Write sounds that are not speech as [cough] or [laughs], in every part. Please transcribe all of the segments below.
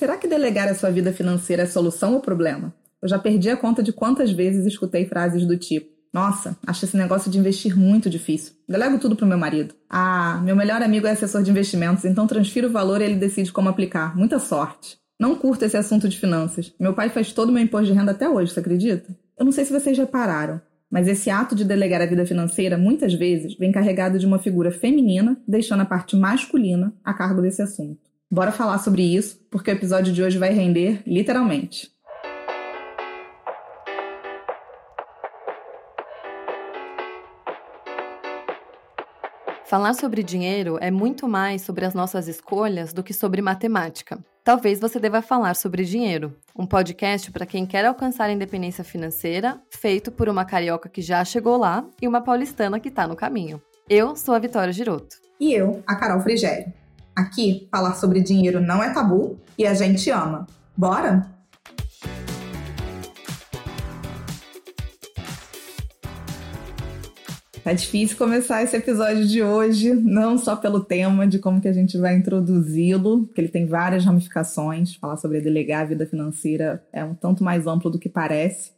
Será que delegar a sua vida financeira é solução ou problema? Eu já perdi a conta de quantas vezes escutei frases do tipo: Nossa, acho esse negócio de investir muito difícil. Delego tudo pro meu marido. Ah, meu melhor amigo é assessor de investimentos, então transfiro o valor e ele decide como aplicar. Muita sorte. Não curto esse assunto de finanças. Meu pai faz todo o meu imposto de renda até hoje, você acredita? Eu não sei se vocês repararam, mas esse ato de delegar a vida financeira muitas vezes vem carregado de uma figura feminina, deixando a parte masculina a cargo desse assunto. Bora falar sobre isso, porque o episódio de hoje vai render literalmente. Falar sobre dinheiro é muito mais sobre as nossas escolhas do que sobre matemática. Talvez você deva falar sobre dinheiro, um podcast para quem quer alcançar a independência financeira, feito por uma carioca que já chegou lá e uma paulistana que está no caminho. Eu sou a Vitória Giroto. E eu, a Carol Frigério. Aqui, falar sobre dinheiro não é tabu e a gente ama. Bora? Tá difícil começar esse episódio de hoje, não só pelo tema de como que a gente vai introduzi-lo, porque ele tem várias ramificações. Falar sobre delegar a vida financeira é um tanto mais amplo do que parece.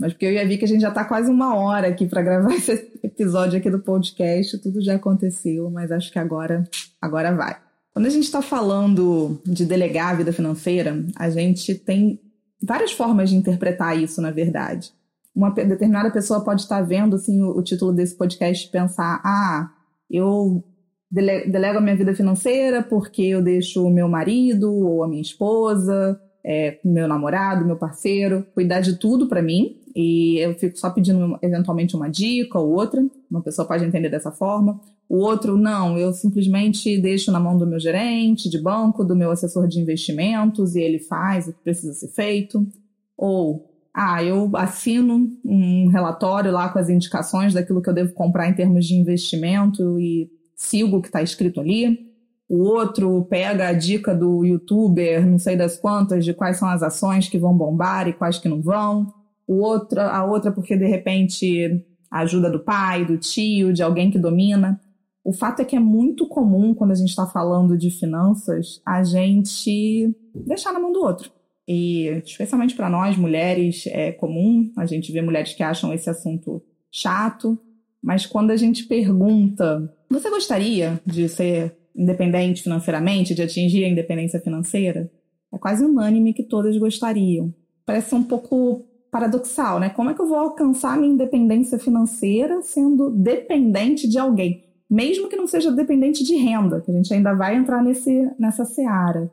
Mas porque eu ia ver que a gente já está quase uma hora aqui para gravar [laughs] esse episódio aqui do podcast, tudo já aconteceu, mas acho que agora, agora vai. Quando a gente está falando de delegar a vida financeira, a gente tem várias formas de interpretar isso, na verdade. Uma determinada pessoa pode estar vendo assim, o, o título desse podcast e pensar: ah, eu delego a minha vida financeira porque eu deixo o meu marido ou a minha esposa, é, meu namorado, meu parceiro, cuidar de tudo para mim e eu fico só pedindo eventualmente uma dica ou outra. Uma pessoa pode entender dessa forma. O outro, não, eu simplesmente deixo na mão do meu gerente de banco, do meu assessor de investimentos e ele faz o que precisa ser feito. Ou, ah, eu assino um relatório lá com as indicações daquilo que eu devo comprar em termos de investimento e sigo o que está escrito ali. O outro pega a dica do youtuber, não sei das quantas, de quais são as ações que vão bombar e quais que não vão. O outro, a outra porque de repente ajuda do pai, do tio, de alguém que domina. O fato é que é muito comum, quando a gente está falando de finanças, a gente deixar na mão do outro. E, especialmente para nós, mulheres, é comum a gente ver mulheres que acham esse assunto chato, mas quando a gente pergunta: você gostaria de ser independente financeiramente, de atingir a independência financeira? É quase unânime que todas gostariam. Parece um pouco paradoxal, né? Como é que eu vou alcançar minha independência financeira sendo dependente de alguém? Mesmo que não seja dependente de renda, que a gente ainda vai entrar nesse, nessa seara.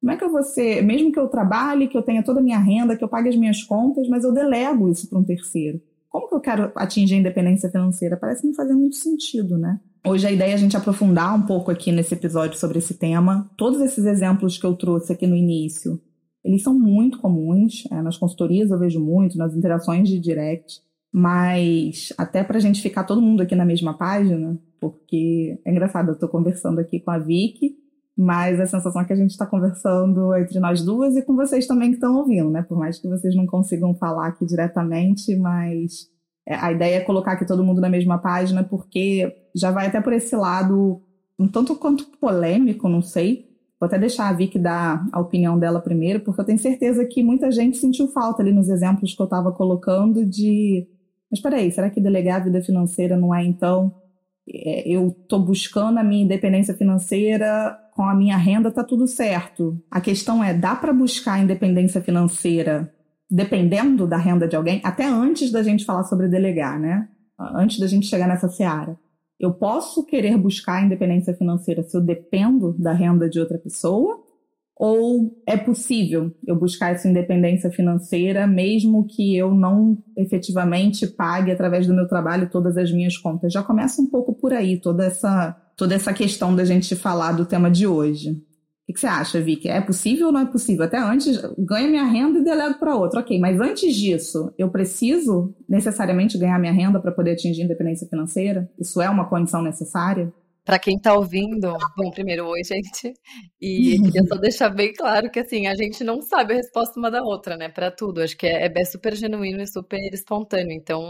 Como é que eu vou ser, mesmo que eu trabalhe, que eu tenha toda a minha renda, que eu pague as minhas contas, mas eu delego isso para um terceiro? Como que eu quero atingir a independência financeira? Parece não fazer muito sentido, né? Hoje a ideia é a gente aprofundar um pouco aqui nesse episódio sobre esse tema. Todos esses exemplos que eu trouxe aqui no início, eles são muito comuns. É, nas consultorias eu vejo muito, nas interações de direct. Mas até para a gente ficar todo mundo aqui na mesma página, porque é engraçado, eu estou conversando aqui com a Vicky, mas a sensação é que a gente está conversando entre nós duas e com vocês também que estão ouvindo, né? Por mais que vocês não consigam falar aqui diretamente, mas é, a ideia é colocar aqui todo mundo na mesma página, porque já vai até por esse lado um tanto quanto polêmico, não sei. Vou até deixar a Vicky dar a opinião dela primeiro, porque eu tenho certeza que muita gente sentiu falta ali nos exemplos que eu estava colocando de. Mas peraí, será que delegar a vida financeira não é então é, eu estou buscando a minha independência financeira com a minha renda, está tudo certo. A questão é, dá para buscar independência financeira dependendo da renda de alguém? Até antes da gente falar sobre delegar, né? Antes da gente chegar nessa seara. Eu posso querer buscar independência financeira se eu dependo da renda de outra pessoa? Ou é possível eu buscar essa independência financeira mesmo que eu não efetivamente pague através do meu trabalho todas as minhas contas? Já começa um pouco por aí toda essa, toda essa questão da gente falar do tema de hoje. O que você acha, Vicky? É possível ou não é possível? Até antes, ganho minha renda e delego para outro. Ok, mas antes disso, eu preciso necessariamente ganhar minha renda para poder atingir independência financeira? Isso é uma condição necessária? Para quem está ouvindo, bom, primeiro, oi, gente. E [laughs] queria só deixar bem claro que, assim, a gente não sabe a resposta uma da outra, né, para tudo. Acho que é, é super genuíno e super espontâneo. Então,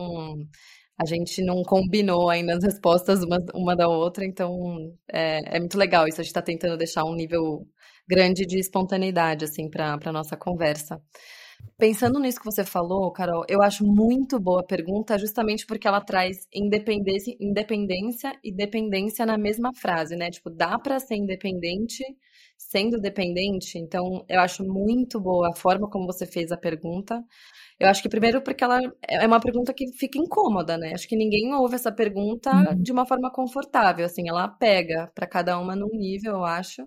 a gente não combinou ainda as respostas uma, uma da outra. Então, é, é muito legal isso. A gente está tentando deixar um nível grande de espontaneidade, assim, para a nossa conversa. Pensando nisso que você falou, Carol, eu acho muito boa a pergunta, justamente porque ela traz independência, independência e dependência na mesma frase, né? Tipo, dá para ser independente sendo dependente? Então, eu acho muito boa a forma como você fez a pergunta. Eu acho que primeiro porque ela é uma pergunta que fica incômoda, né? Acho que ninguém ouve essa pergunta uhum. de uma forma confortável, assim, ela pega para cada uma num nível, eu acho.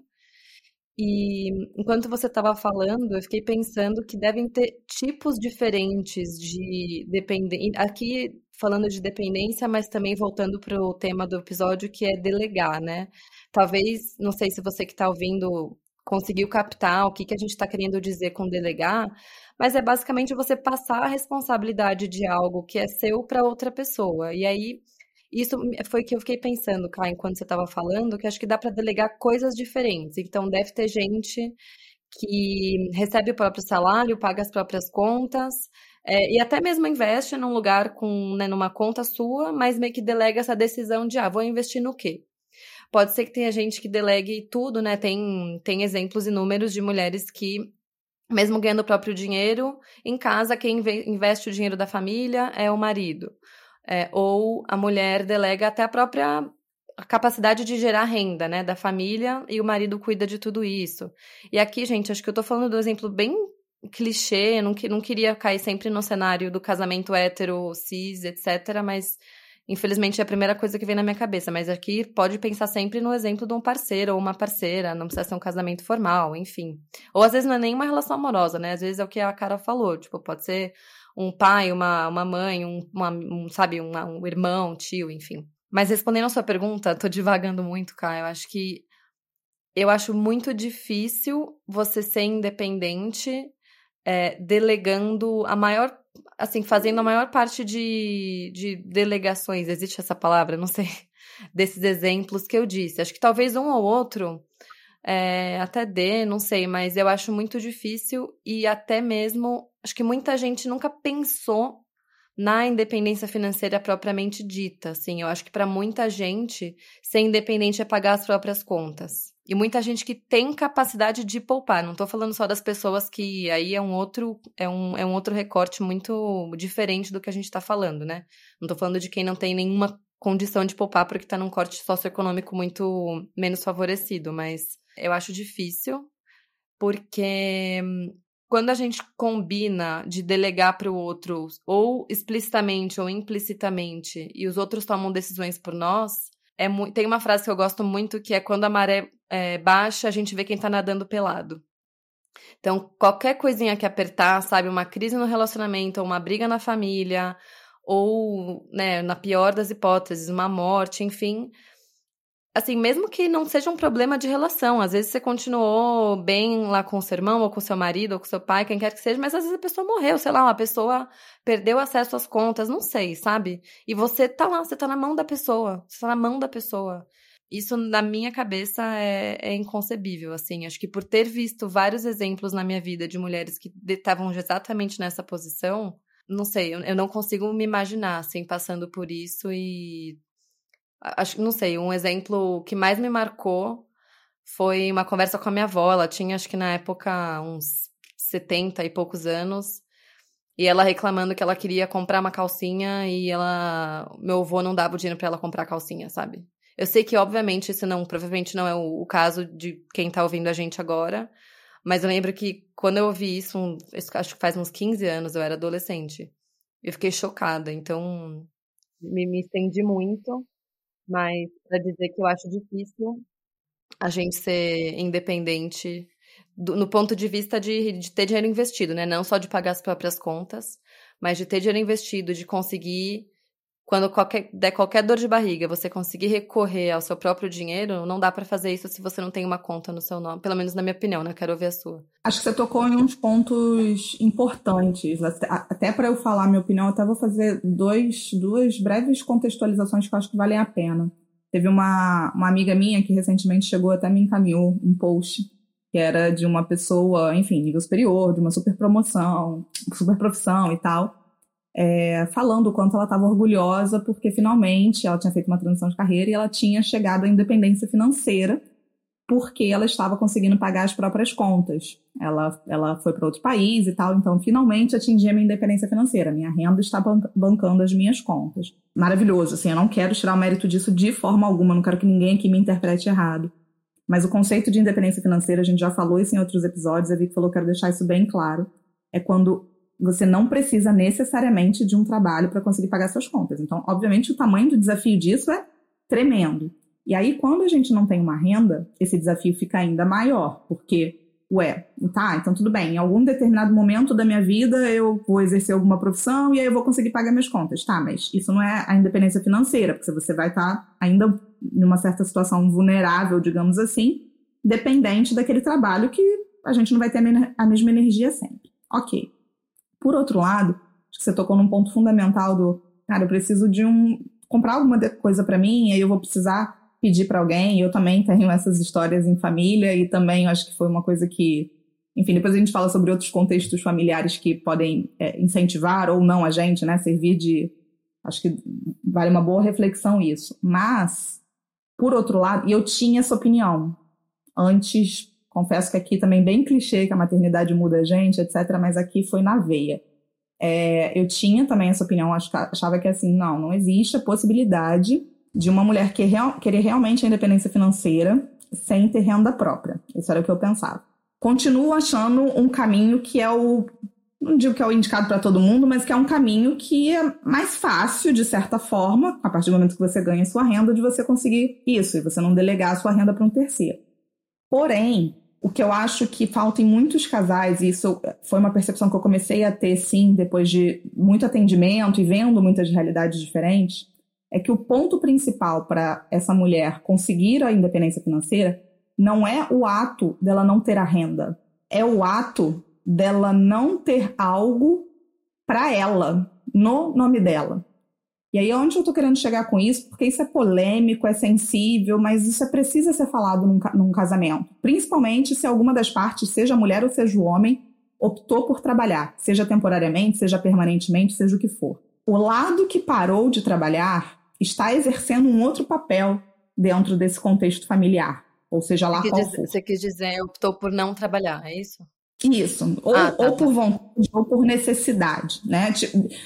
E enquanto você estava falando, eu fiquei pensando que devem ter tipos diferentes de dependência. Aqui falando de dependência, mas também voltando para o tema do episódio, que é delegar, né? Talvez, não sei se você que está ouvindo conseguiu captar o que, que a gente está querendo dizer com delegar, mas é basicamente você passar a responsabilidade de algo que é seu para outra pessoa. E aí isso foi que eu fiquei pensando, Kai, enquanto você estava falando, que acho que dá para delegar coisas diferentes. Então, deve ter gente que recebe o próprio salário, paga as próprias contas, é, e até mesmo investe num lugar com, né, numa conta sua, mas meio que delega essa decisão de, ah, vou investir no quê? Pode ser que tenha gente que delegue tudo, né? Tem, tem exemplos inúmeros de mulheres que, mesmo ganhando o próprio dinheiro, em casa, quem investe o dinheiro da família é o marido. É, ou a mulher delega até a própria capacidade de gerar renda, né, da família e o marido cuida de tudo isso. E aqui, gente, acho que eu tô falando do exemplo bem clichê, não, não queria cair sempre no cenário do casamento hétero, cis, etc, mas infelizmente é a primeira coisa que vem na minha cabeça, mas aqui pode pensar sempre no exemplo de um parceiro ou uma parceira, não precisa ser um casamento formal, enfim. Ou às vezes não é nem uma relação amorosa, né? Às vezes é o que a cara falou, tipo, pode ser um pai, uma, uma mãe, um, uma, um sabe, um, um irmão, um tio, enfim. Mas respondendo a sua pergunta, tô divagando muito, Caio. Eu acho que eu acho muito difícil você ser independente é, delegando a maior, assim, fazendo a maior parte de, de delegações. Existe essa palavra? Não sei. [laughs] Desses exemplos que eu disse. Acho que talvez um ou outro é, até dê, não sei, mas eu acho muito difícil e até mesmo acho que muita gente nunca pensou na independência financeira propriamente dita, assim, eu acho que para muita gente ser independente é pagar as próprias contas. E muita gente que tem capacidade de poupar, não estou falando só das pessoas que aí é um outro é um, é um outro recorte muito diferente do que a gente está falando, né? Não estou falando de quem não tem nenhuma condição de poupar porque está num corte socioeconômico muito menos favorecido, mas eu acho difícil, porque quando a gente combina de delegar para o outro, ou explicitamente ou implicitamente, e os outros tomam decisões por nós, é tem uma frase que eu gosto muito que é quando a maré é, baixa, a gente vê quem está nadando pelado. Então, qualquer coisinha que apertar, sabe, uma crise no relacionamento, ou uma briga na família, ou, né, na pior das hipóteses, uma morte, enfim, assim, mesmo que não seja um problema de relação, às vezes você continuou bem lá com seu irmão, ou com seu marido, ou com seu pai, quem quer que seja, mas às vezes a pessoa morreu, sei lá, uma pessoa perdeu acesso às contas, não sei, sabe? E você tá lá, você tá na mão da pessoa, você tá na mão da pessoa. Isso, na minha cabeça, é, é inconcebível, assim. Acho que por ter visto vários exemplos na minha vida de mulheres que estavam exatamente nessa posição, não sei, eu, eu não consigo me imaginar, assim, passando por isso e acho, não sei, um exemplo que mais me marcou foi uma conversa com a minha avó. Ela tinha, acho que na época, uns 70 e poucos anos. E ela reclamando que ela queria comprar uma calcinha e ela. Meu avô não dava o dinheiro para ela comprar a calcinha, sabe? Eu sei que, obviamente, isso não, provavelmente não é o, o, caso de quem tá ouvindo a gente agora. Mas eu lembro que quando eu ouvi isso, um, acho que faz uns 15 anos, eu era adolescente. Eu fiquei chocada, então me, me estendi muito. Mas para dizer que eu acho difícil a gente ser independente do, no ponto de vista de, de ter dinheiro investido, né? Não só de pagar as próprias contas, mas de ter dinheiro investido, de conseguir quando qualquer, der qualquer dor de barriga, você conseguir recorrer ao seu próprio dinheiro, não dá para fazer isso se você não tem uma conta no seu nome. Pelo menos na minha opinião, né? Quero ouvir a sua. Acho que você tocou em uns pontos importantes. Até para eu falar minha opinião, até vou fazer dois, duas breves contextualizações que eu acho que valem a pena. Teve uma, uma amiga minha que recentemente chegou até me encaminhou um post que era de uma pessoa, enfim, nível superior, de uma super promoção, super profissão e tal é, falando o quanto ela estava orgulhosa, porque finalmente ela tinha feito uma transição de carreira e ela tinha chegado à independência financeira. porque ela estava conseguindo pagar as próprias contas. Ela, ela foi para outro país e tal, então finalmente atingi a minha independência financeira. Minha renda está bancando as minhas contas. Maravilhoso, assim, eu não quero tirar o mérito disso de forma alguma, não quero que ninguém aqui me interprete errado. Mas o conceito de independência financeira, a gente já falou isso em outros episódios, a Vicky falou, quero deixar isso bem claro, é quando você não precisa necessariamente de um trabalho para conseguir pagar suas contas. Então, obviamente, o tamanho do desafio disso é tremendo. E aí, quando a gente não tem uma renda, esse desafio fica ainda maior, porque, ué, tá, então tudo bem, em algum determinado momento da minha vida eu vou exercer alguma profissão e aí eu vou conseguir pagar minhas contas. Tá, mas isso não é a independência financeira, porque você vai estar tá ainda numa certa situação vulnerável, digamos assim, dependente daquele trabalho que a gente não vai ter a mesma energia sempre. Ok. Por outro lado, acho que você tocou num ponto fundamental do, cara, eu preciso de um comprar alguma coisa para mim, aí eu vou precisar pedir para alguém. Eu também tenho essas histórias em família e também acho que foi uma coisa que, enfim, depois a gente fala sobre outros contextos familiares que podem é, incentivar ou não a gente, né? Servir de, acho que vale uma boa reflexão isso. Mas, por outro lado, eu tinha essa opinião antes. Confesso que aqui também bem clichê que a maternidade muda a gente, etc. Mas aqui foi na veia. É, eu tinha também essa opinião, achava que assim, não, não existe a possibilidade de uma mulher que real, querer realmente a independência financeira sem ter renda própria. Isso era o que eu pensava. Continuo achando um caminho que é o. Não digo que é o indicado para todo mundo, mas que é um caminho que é mais fácil, de certa forma, a partir do momento que você ganha sua renda, de você conseguir isso, e você não delegar a sua renda para um terceiro. Porém, o que eu acho que falta em muitos casais, e isso foi uma percepção que eu comecei a ter, sim, depois de muito atendimento e vendo muitas realidades diferentes, é que o ponto principal para essa mulher conseguir a independência financeira não é o ato dela não ter a renda, é o ato dela não ter algo para ela, no nome dela. E aí, onde eu estou querendo chegar com isso? Porque isso é polêmico, é sensível, mas isso é precisa ser falado num, num casamento. Principalmente se alguma das partes, seja a mulher ou seja o homem, optou por trabalhar, seja temporariamente, seja permanentemente, seja o que for. O lado que parou de trabalhar está exercendo um outro papel dentro desse contexto familiar, ou seja lá qual dizer, for. Você quis dizer, optou por não trabalhar, é isso? Isso, ou, ah, tá, ou por vontade ou por necessidade, né?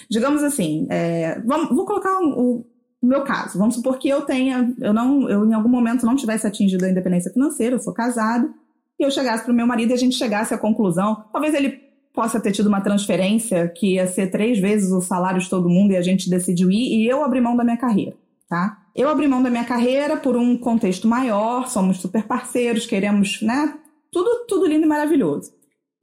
Digamos assim, é, vamos, vou colocar o, o meu caso. Vamos supor que eu tenha, eu não, eu em algum momento não tivesse atingido a independência financeira, eu sou casado, e eu chegasse para o meu marido e a gente chegasse à conclusão, talvez ele possa ter tido uma transferência que ia ser três vezes o salário de todo mundo e a gente decidiu ir e eu abri mão da minha carreira, tá? Eu abri mão da minha carreira por um contexto maior, somos super parceiros, queremos, né? Tudo, tudo lindo e maravilhoso.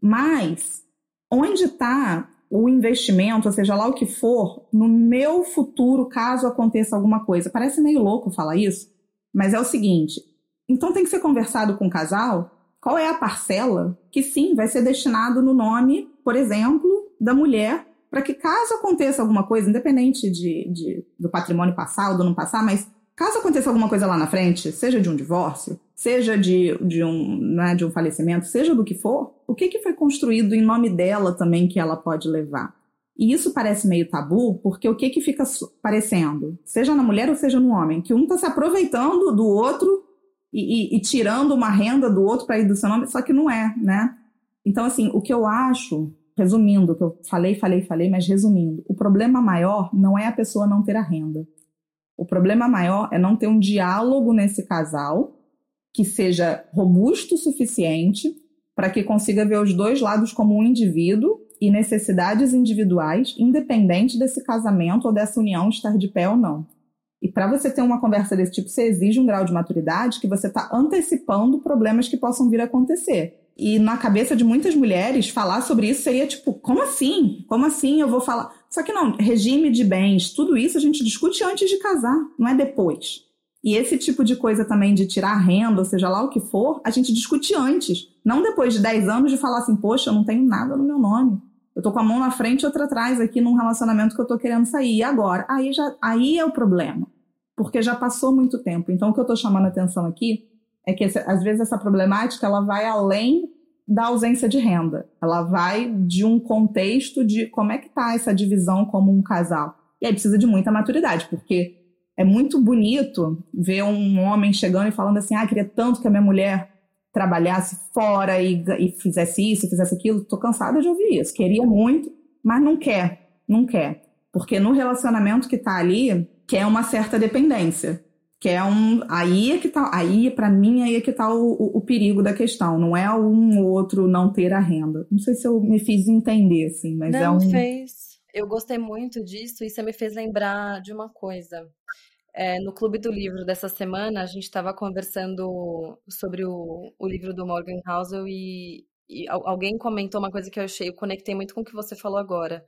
Mas onde está o investimento, ou seja lá o que for, no meu futuro, caso aconteça alguma coisa? Parece meio louco falar isso, mas é o seguinte: então tem que ser conversado com o casal qual é a parcela que sim vai ser destinado no nome, por exemplo, da mulher, para que caso aconteça alguma coisa, independente de, de, do patrimônio passar ou do não passar, mas caso aconteça alguma coisa lá na frente, seja de um divórcio, seja de, de, um, né, de um falecimento, seja do que for, o que, que foi construído em nome dela também que ela pode levar? E isso parece meio tabu, porque o que, que fica parecendo, seja na mulher ou seja no homem, que um está se aproveitando do outro e, e, e tirando uma renda do outro para ir do seu nome, só que não é, né? Então, assim, o que eu acho, resumindo, que eu falei, falei, falei, mas resumindo, o problema maior não é a pessoa não ter a renda. O problema maior é não ter um diálogo nesse casal que seja robusto o suficiente para que consiga ver os dois lados como um indivíduo e necessidades individuais, independente desse casamento ou dessa união estar de pé ou não. E para você ter uma conversa desse tipo, você exige um grau de maturidade que você está antecipando problemas que possam vir a acontecer. E na cabeça de muitas mulheres, falar sobre isso seria tipo, como assim? Como assim eu vou falar? Só que não, regime de bens, tudo isso a gente discute antes de casar, não é depois. E esse tipo de coisa também de tirar renda, ou seja lá o que for, a gente discute antes. Não depois de 10 anos de falar assim, poxa, eu não tenho nada no meu nome. Eu tô com a mão na frente e outra atrás aqui num relacionamento que eu tô querendo sair. E agora? Aí, já, aí é o problema. Porque já passou muito tempo. Então, o que eu tô chamando a atenção aqui é que, às vezes, essa problemática ela vai além da ausência de renda. Ela vai de um contexto de como é que tá essa divisão como um casal. E aí precisa de muita maturidade, porque é muito bonito ver um homem chegando e falando assim: ah, queria tanto que a minha mulher trabalhasse fora e, e fizesse isso, fizesse aquilo. Tô cansada de ouvir isso. Queria muito, mas não quer, não quer. Porque no relacionamento que tá ali, quer uma certa dependência. Quer um. Aí é que tá. Aí, para mim, aí é que tá o, o, o, perigo da questão. Não é um ou outro não ter a renda. Não sei se eu me fiz entender, assim, mas não, é um. fez. Eu gostei muito disso e você me fez lembrar de uma coisa. É, no Clube do Livro dessa semana, a gente estava conversando sobre o, o livro do Morgan Housel e, e alguém comentou uma coisa que eu achei, eu conectei muito com o que você falou agora,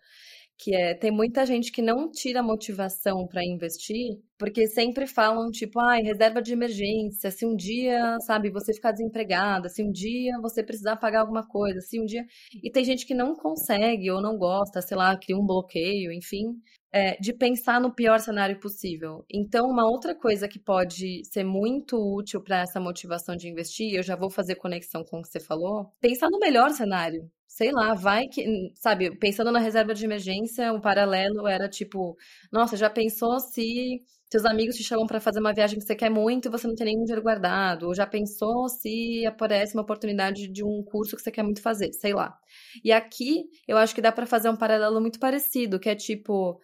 que é tem muita gente que não tira motivação para investir, porque sempre falam tipo, ai, ah, reserva de emergência, se um dia, sabe, você ficar desempregada, se um dia você precisar pagar alguma coisa, se um dia. E tem gente que não consegue ou não gosta, sei lá, cria um bloqueio, enfim, é, de pensar no pior cenário possível. Então, uma outra coisa que pode ser muito útil para essa motivação de investir, eu já vou fazer conexão com o que você falou, pensar no melhor cenário sei lá, vai que, sabe, pensando na reserva de emergência, um paralelo era tipo, nossa, já pensou se seus amigos te chamam para fazer uma viagem que você quer muito e você não tem nenhum dinheiro guardado? Ou já pensou se aparece uma oportunidade de um curso que você quer muito fazer? Sei lá. E aqui eu acho que dá para fazer um paralelo muito parecido, que é tipo,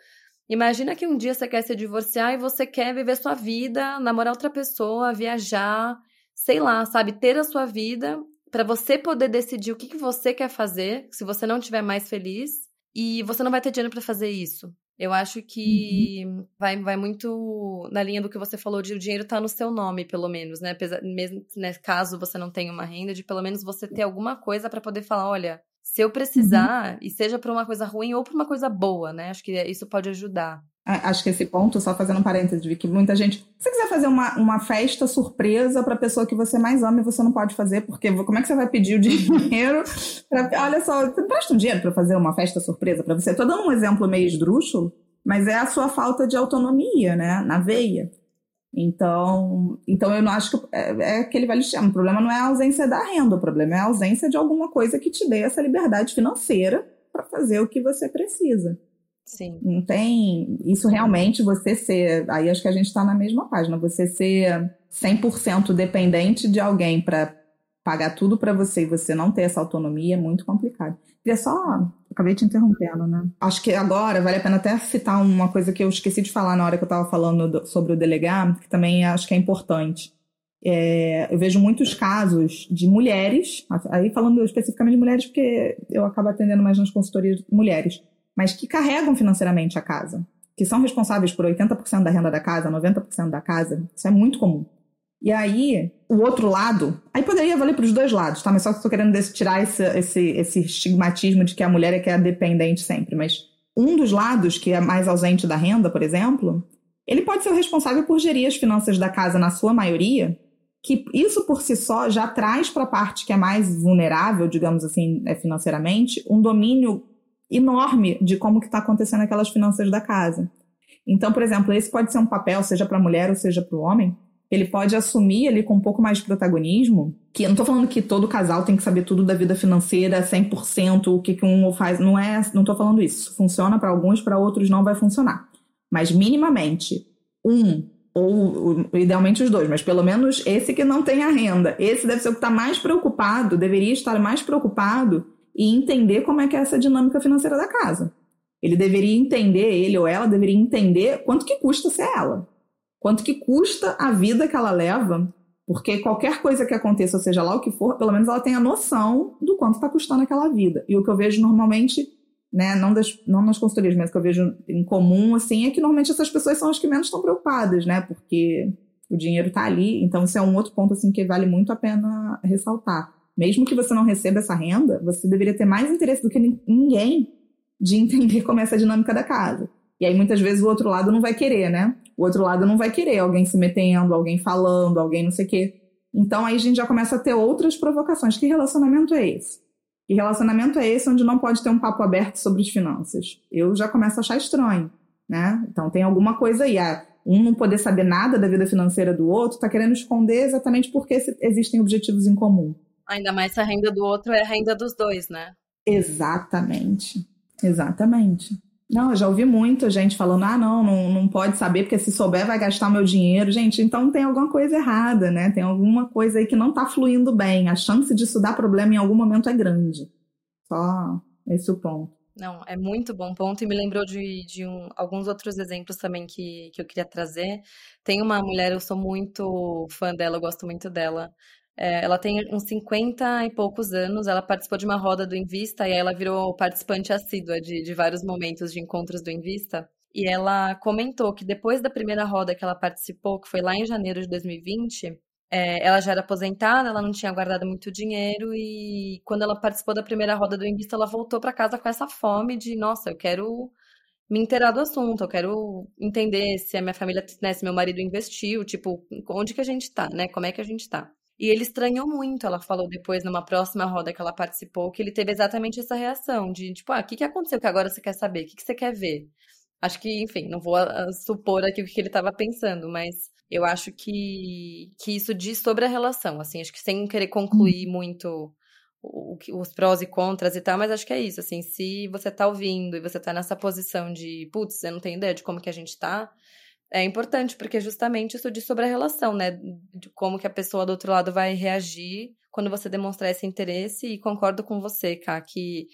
imagina que um dia você quer se divorciar e você quer viver sua vida, namorar outra pessoa, viajar, sei lá, sabe, ter a sua vida para você poder decidir o que, que você quer fazer, se você não estiver mais feliz, e você não vai ter dinheiro para fazer isso. Eu acho que uhum. vai, vai muito na linha do que você falou de o dinheiro estar tá no seu nome, pelo menos, né? Mesmo né, caso você não tenha uma renda, de pelo menos você ter alguma coisa para poder falar, olha, se eu precisar, uhum. e seja para uma coisa ruim ou para uma coisa boa, né? Acho que isso pode ajudar. Acho que esse ponto, só fazendo um parênteses, de que muita gente. Se você quiser fazer uma, uma festa surpresa para a pessoa que você mais ama e você não pode fazer, porque como é que você vai pedir o [laughs] dinheiro? Pra, olha só, você presta um dinheiro para fazer uma festa surpresa para você. Estou dando um exemplo meio esdrúxulo, mas é a sua falta de autonomia, né? Na veia. Então, então eu não acho que é, é aquele velho chama. O problema não é a ausência da renda, o problema é a ausência de alguma coisa que te dê essa liberdade financeira para fazer o que você precisa. Sim. Não tem. Isso realmente você ser. Aí acho que a gente está na mesma página. Você ser 100% dependente de alguém para pagar tudo para você e você não ter essa autonomia é muito complicado. Queria só. Acabei te interrompendo, né? Acho que agora vale a pena até citar uma coisa que eu esqueci de falar na hora que eu estava falando do, sobre o delegar, que também acho que é importante. É, eu vejo muitos casos de mulheres, aí falando especificamente de mulheres, porque eu acabo atendendo mais nas consultorias de mulheres mas que carregam financeiramente a casa, que são responsáveis por 80% da renda da casa, 90% da casa. Isso é muito comum. E aí, o outro lado, aí poderia valer para os dois lados, tá? Mas só estou querendo tirar esse, esse, esse estigmatismo de que a mulher é que é dependente sempre. Mas um dos lados, que é mais ausente da renda, por exemplo, ele pode ser o responsável por gerir as finanças da casa na sua maioria, que isso por si só já traz para a parte que é mais vulnerável, digamos assim, é, financeiramente, um domínio enorme de como que está acontecendo aquelas finanças da casa. Então, por exemplo, esse pode ser um papel, seja para a mulher ou seja para o homem, ele pode assumir ali com um pouco mais de protagonismo, que eu não estou falando que todo casal tem que saber tudo da vida financeira 100%, o que, que um faz, não é, não estou falando isso. Funciona para alguns, para outros não vai funcionar. Mas minimamente um ou idealmente os dois, mas pelo menos esse que não tem a renda, esse deve ser o que está mais preocupado, deveria estar mais preocupado e entender como é que é essa dinâmica financeira da casa. Ele deveria entender, ele ou ela deveria entender quanto que custa ser ela. Quanto que custa a vida que ela leva, porque qualquer coisa que aconteça, seja lá o que for, pelo menos ela tem a noção do quanto está custando aquela vida. E o que eu vejo normalmente, né, não, das, não nas consultorias, mas que eu vejo em comum, assim, é que normalmente essas pessoas são as que menos estão preocupadas, né, porque o dinheiro está ali. Então, isso é um outro ponto, assim, que vale muito a pena ressaltar mesmo que você não receba essa renda, você deveria ter mais interesse do que ninguém de entender como é essa dinâmica da casa. E aí muitas vezes o outro lado não vai querer, né? O outro lado não vai querer alguém se metendo, alguém falando, alguém não sei o quê. Então aí a gente já começa a ter outras provocações. Que relacionamento é esse? Que relacionamento é esse onde não pode ter um papo aberto sobre as finanças? Eu já começo a achar estranho, né? Então tem alguma coisa aí. Ah, um não poder saber nada da vida financeira do outro, está querendo esconder exatamente porque existem objetivos em comum. Ainda mais se a renda do outro é a renda dos dois, né? Exatamente. Exatamente. Não, eu já ouvi muita gente falando: ah, não, não, não pode saber, porque se souber vai gastar meu dinheiro. Gente, então tem alguma coisa errada, né? Tem alguma coisa aí que não está fluindo bem. A chance disso dar problema em algum momento é grande. Só esse é o ponto. Não, é muito bom ponto e me lembrou de, de um, alguns outros exemplos também que, que eu queria trazer. Tem uma mulher, eu sou muito fã dela, eu gosto muito dela. É, ela tem uns 50 e poucos anos, ela participou de uma roda do Invista e aí ela virou participante assídua de, de vários momentos de encontros do Invista. E ela comentou que depois da primeira roda que ela participou, que foi lá em janeiro de 2020, é, ela já era aposentada, ela não tinha guardado muito dinheiro e quando ela participou da primeira roda do Invista, ela voltou para casa com essa fome de, nossa, eu quero me inteirar do assunto, eu quero entender se a minha família, né, se meu marido investiu, tipo, onde que a gente tá, né? Como é que a gente tá? E ele estranhou muito, ela falou depois numa próxima roda que ela participou, que ele teve exatamente essa reação de, tipo, ah, o que que aconteceu que agora você quer saber? O que que você quer ver? Acho que, enfim, não vou uh, supor aqui o que ele estava pensando, mas eu acho que, que isso diz sobre a relação, assim, acho que sem querer concluir uhum. muito o, os prós e contras e tal, mas acho que é isso, assim, se você tá ouvindo e você tá nessa posição de, putz, eu não tenho ideia de como que a gente tá, é importante, porque justamente isso diz sobre a relação, né, de como que a pessoa do outro lado vai reagir quando você demonstrar esse interesse, e concordo com você, Ká, que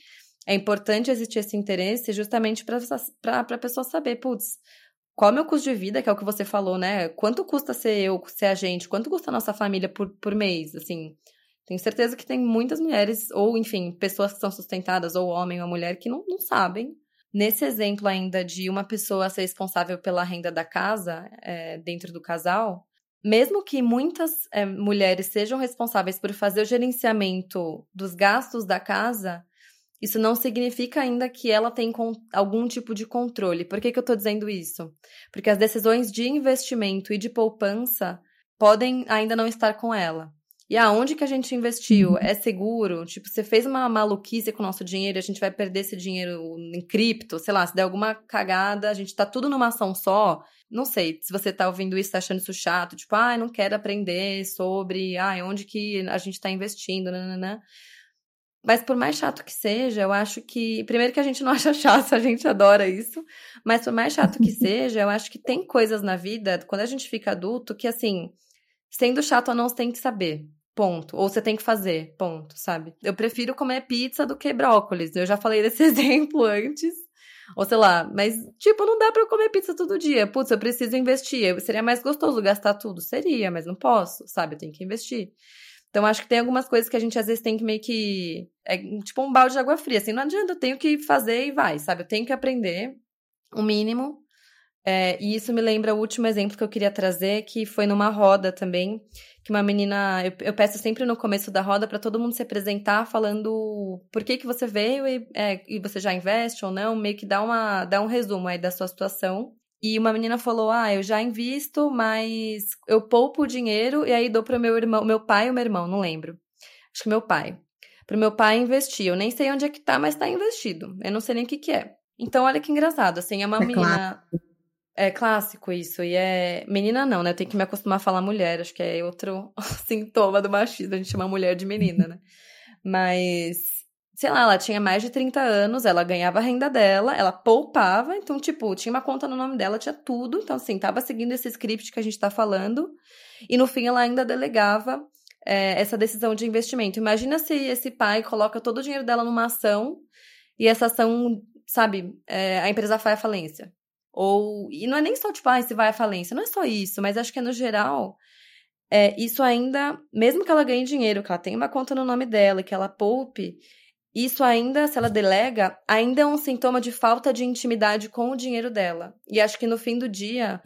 é importante existir esse interesse justamente para a pessoa saber, putz, qual é o meu custo de vida, que é o que você falou, né? Quanto custa ser eu, ser a gente? Quanto custa a nossa família por, por mês? Assim, tenho certeza que tem muitas mulheres, ou enfim, pessoas que são sustentadas, ou homem ou mulher, que não, não sabem. Nesse exemplo ainda de uma pessoa ser responsável pela renda da casa, é, dentro do casal, mesmo que muitas é, mulheres sejam responsáveis por fazer o gerenciamento dos gastos da casa, isso não significa ainda que ela tem algum tipo de controle. Por que, que eu estou dizendo isso? Porque as decisões de investimento e de poupança podem ainda não estar com ela. E aonde que a gente investiu? Uhum. É seguro? Tipo, você fez uma maluquice com o nosso dinheiro, a gente vai perder esse dinheiro em cripto, sei lá, se der alguma cagada, a gente tá tudo numa ação só. Não sei, se você tá ouvindo isso, tá achando isso chato, tipo, ah, não quero aprender sobre, ah, onde que a gente tá investindo, nananã. Mas por mais chato que seja, eu acho que. Primeiro que a gente não [laughs] acha chato, a gente adora isso. Mas por mais chato que [laughs] seja, eu acho que tem coisas na vida, quando a gente fica adulto, que assim, sendo chato ou não, você tem que saber. Ponto. Ou você tem que fazer. Ponto, sabe? Eu prefiro comer pizza do que brócolis. Eu já falei [laughs] desse exemplo antes. Ou sei lá, mas, tipo, não dá eu comer pizza todo dia. Putz, eu preciso investir. Seria mais gostoso gastar tudo? Seria, mas não posso, sabe? Eu tenho que investir. Então, acho que tem algumas coisas que a gente às vezes tem que meio que. É tipo um balde de água fria. Assim, não adianta, eu tenho que fazer e vai, sabe? Eu tenho que aprender o mínimo. É, e isso me lembra o último exemplo que eu queria trazer, que foi numa roda também, que uma menina. Eu, eu peço sempre no começo da roda para todo mundo se apresentar falando por que, que você veio e, é, e você já investe ou não, meio que dá, uma, dá um resumo aí da sua situação. E uma menina falou: Ah, eu já invisto, mas eu poupo o dinheiro e aí dou para o meu irmão, meu pai ou meu irmão, não lembro. Acho que meu pai. Para o meu pai investir. Eu nem sei onde é que tá, mas tá investido. Eu não sei nem o que, que é. Então, olha que engraçado. Assim, é uma é menina. Clássico. É clássico isso. E é. Menina não, né? Eu tenho que me acostumar a falar mulher. Acho que é outro [laughs] sintoma do machismo. A gente chama mulher de menina, né? Mas sei lá, ela tinha mais de 30 anos, ela ganhava a renda dela, ela poupava, então, tipo, tinha uma conta no nome dela, tinha tudo. Então, assim, tava seguindo esse script que a gente tá falando. E no fim, ela ainda delegava é, essa decisão de investimento. Imagina se esse pai coloca todo o dinheiro dela numa ação e essa ação, sabe, é, a empresa vai à falência. Ou, e não é nem só, tipo, ah, se vai à falência, não é só isso, mas acho que é no geral. É, isso ainda, mesmo que ela ganhe dinheiro, que ela tenha uma conta no nome dela, que ela poupe, isso ainda, se ela delega, ainda é um sintoma de falta de intimidade com o dinheiro dela. E acho que no fim do dia,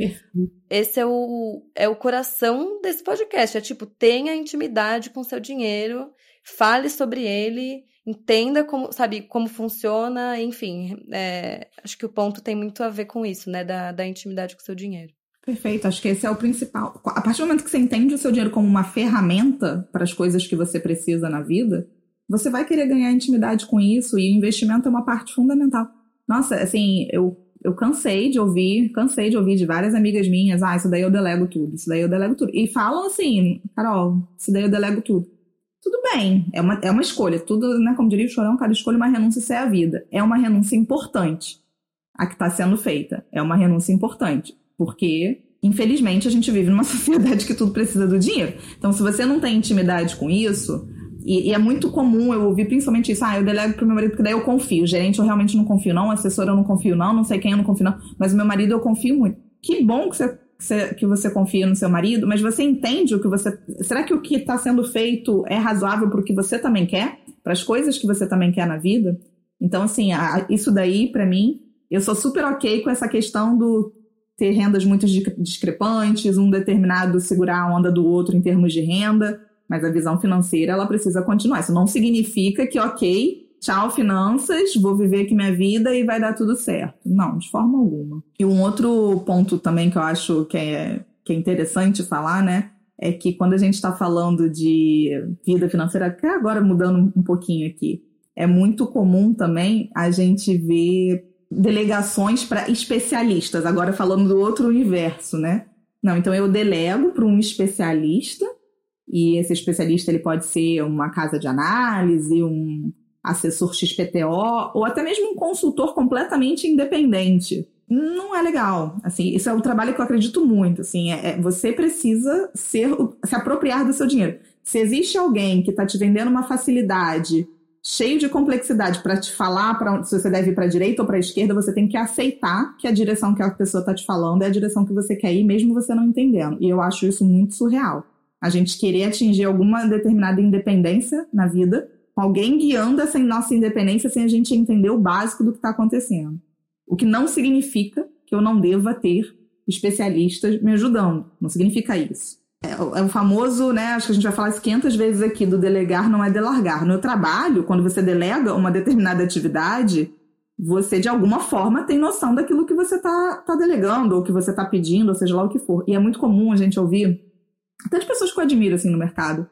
esse é o, é o coração desse podcast. É tipo, tenha intimidade com seu dinheiro, fale sobre ele, entenda como, sabe, como funciona, enfim. É, acho que o ponto tem muito a ver com isso, né? Da, da intimidade com seu dinheiro. Perfeito, acho que esse é o principal. A partir do momento que você entende o seu dinheiro como uma ferramenta para as coisas que você precisa na vida, você vai querer ganhar intimidade com isso e o investimento é uma parte fundamental. Nossa, assim, eu, eu cansei de ouvir, cansei de ouvir de várias amigas minhas, ah, isso daí eu delego tudo, isso daí eu delego tudo. E falam assim, Carol, isso daí eu delego tudo. Tudo bem, é uma, é uma escolha, tudo, né, como diria o Chorão, cada escolha é uma renúncia, isso é a vida. É uma renúncia importante. a que está sendo feita. É uma renúncia importante, porque infelizmente a gente vive numa [laughs] sociedade que tudo precisa do dinheiro. Então, se você não tem intimidade com isso, e, e, é muito comum eu ouvir principalmente isso, ah, eu delego pro meu marido porque daí eu confio. Gerente eu realmente não confio, não. Assessor eu não confio, não. Não sei quem eu não confio, não. Mas o meu marido eu confio muito. Que bom que você, que você, confia no seu marido, mas você entende o que você. Será que o que está sendo feito é razoável para o que você também quer? Para as coisas que você também quer na vida? Então, assim, a, isso daí, para mim, eu sou super ok com essa questão do ter rendas muito discrepantes, um determinado segurar a onda do outro em termos de renda mas a visão financeira ela precisa continuar. Isso não significa que, ok, tchau finanças, vou viver aqui minha vida e vai dar tudo certo. Não, de forma alguma. E um outro ponto também que eu acho que é, que é interessante falar, né? É que quando a gente está falando de vida financeira, até agora mudando um pouquinho aqui, é muito comum também a gente ver delegações para especialistas, agora falando do outro universo, né? Não, então eu delego para um especialista e esse especialista ele pode ser uma casa de análise, um assessor XPTO ou até mesmo um consultor completamente independente. Não é legal. Assim, isso é um trabalho que eu acredito muito. Assim, é, é você precisa ser, se apropriar do seu dinheiro. Se existe alguém que está te vendendo uma facilidade cheio de complexidade para te falar para se você deve ir para a direita ou para a esquerda, você tem que aceitar que a direção que a pessoa está te falando é a direção que você quer ir, mesmo você não entendendo. E eu acho isso muito surreal a gente querer atingir alguma determinada independência na vida, alguém guiando essa nossa independência sem a gente entender o básico do que está acontecendo. O que não significa que eu não deva ter especialistas me ajudando. Não significa isso. É, é o famoso, né? Acho que a gente vai falar isso 500 vezes aqui: do delegar não é delargar. No trabalho, quando você delega uma determinada atividade, você de alguma forma tem noção daquilo que você está tá delegando, ou que você está pedindo, ou seja lá o que for. E é muito comum a gente ouvir até as pessoas que eu admiro assim no mercado.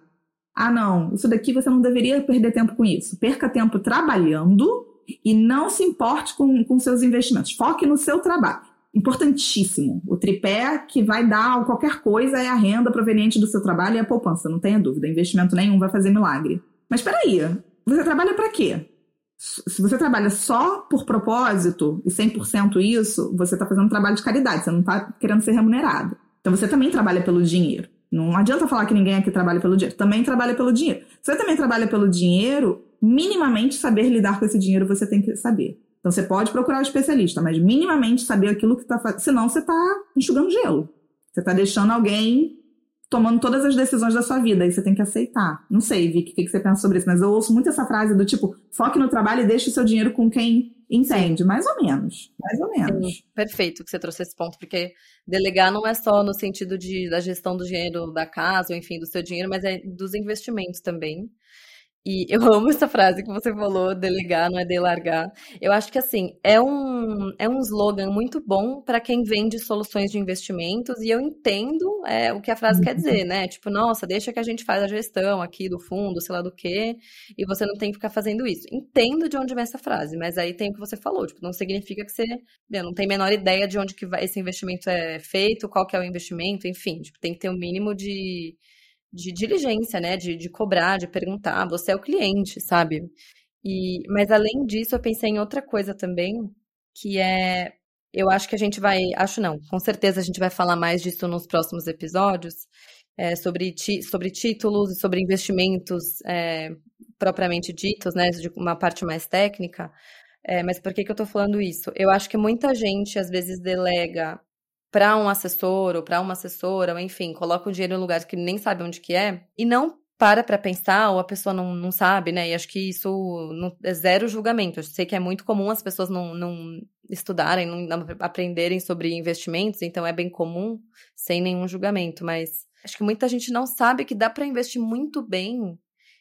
Ah, não, isso daqui você não deveria perder tempo com isso. Perca tempo trabalhando e não se importe com, com seus investimentos. Foque no seu trabalho. Importantíssimo. O tripé que vai dar qualquer coisa é a renda proveniente do seu trabalho e a poupança, não tenha dúvida. Investimento nenhum vai fazer milagre. Mas espera aí, você trabalha para quê? Se você trabalha só por propósito e 100% isso, você está fazendo trabalho de caridade, você não está querendo ser remunerado. Então você também trabalha pelo dinheiro. Não adianta falar que ninguém aqui trabalha pelo dinheiro. Também trabalha pelo dinheiro. Se você também trabalha pelo dinheiro, minimamente saber lidar com esse dinheiro você tem que saber. Então você pode procurar um especialista, mas minimamente saber aquilo que está fazendo. Senão você está enxugando gelo. Você está deixando alguém tomando todas as decisões da sua vida. E você tem que aceitar. Não sei, Vicky, o que você pensa sobre isso, mas eu ouço muito essa frase do tipo: foque no trabalho e deixe o seu dinheiro com quem Entende, mais ou menos, mais ou menos. Sim, perfeito que você trouxe esse ponto, porque delegar não é só no sentido de, da gestão do dinheiro da casa, ou enfim, do seu dinheiro, mas é dos investimentos também. E [laughs] eu amo essa frase que você falou, delegar não é delargar. Eu acho que assim, é um, é um slogan muito bom para quem vende soluções de investimentos, e eu entendo é, o que a frase quer dizer, né? Tipo, nossa, deixa que a gente faz a gestão aqui do fundo, sei lá do quê, e você não tem que ficar fazendo isso. Entendo de onde vem essa frase, mas aí tem o que você falou, tipo, não significa que você meu, não tem a menor ideia de onde que vai, esse investimento é feito, qual que é o investimento, enfim, tipo, tem que ter um mínimo de de diligência, né? De, de cobrar, de perguntar. Você é o cliente, sabe? E, mas além disso, eu pensei em outra coisa também, que é. Eu acho que a gente vai. Acho não, com certeza a gente vai falar mais disso nos próximos episódios. É, sobre, ti, sobre títulos e sobre investimentos é, propriamente ditos, né? De uma parte mais técnica. É, mas por que, que eu tô falando isso? Eu acho que muita gente às vezes delega para um assessor ou para uma assessora, ou enfim, coloca o dinheiro em lugares que nem sabe onde que é e não para para pensar ou a pessoa não, não sabe, né? E acho que isso não, é zero julgamento. Eu sei que é muito comum as pessoas não, não estudarem, não, não aprenderem sobre investimentos, então é bem comum, sem nenhum julgamento, mas acho que muita gente não sabe que dá para investir muito bem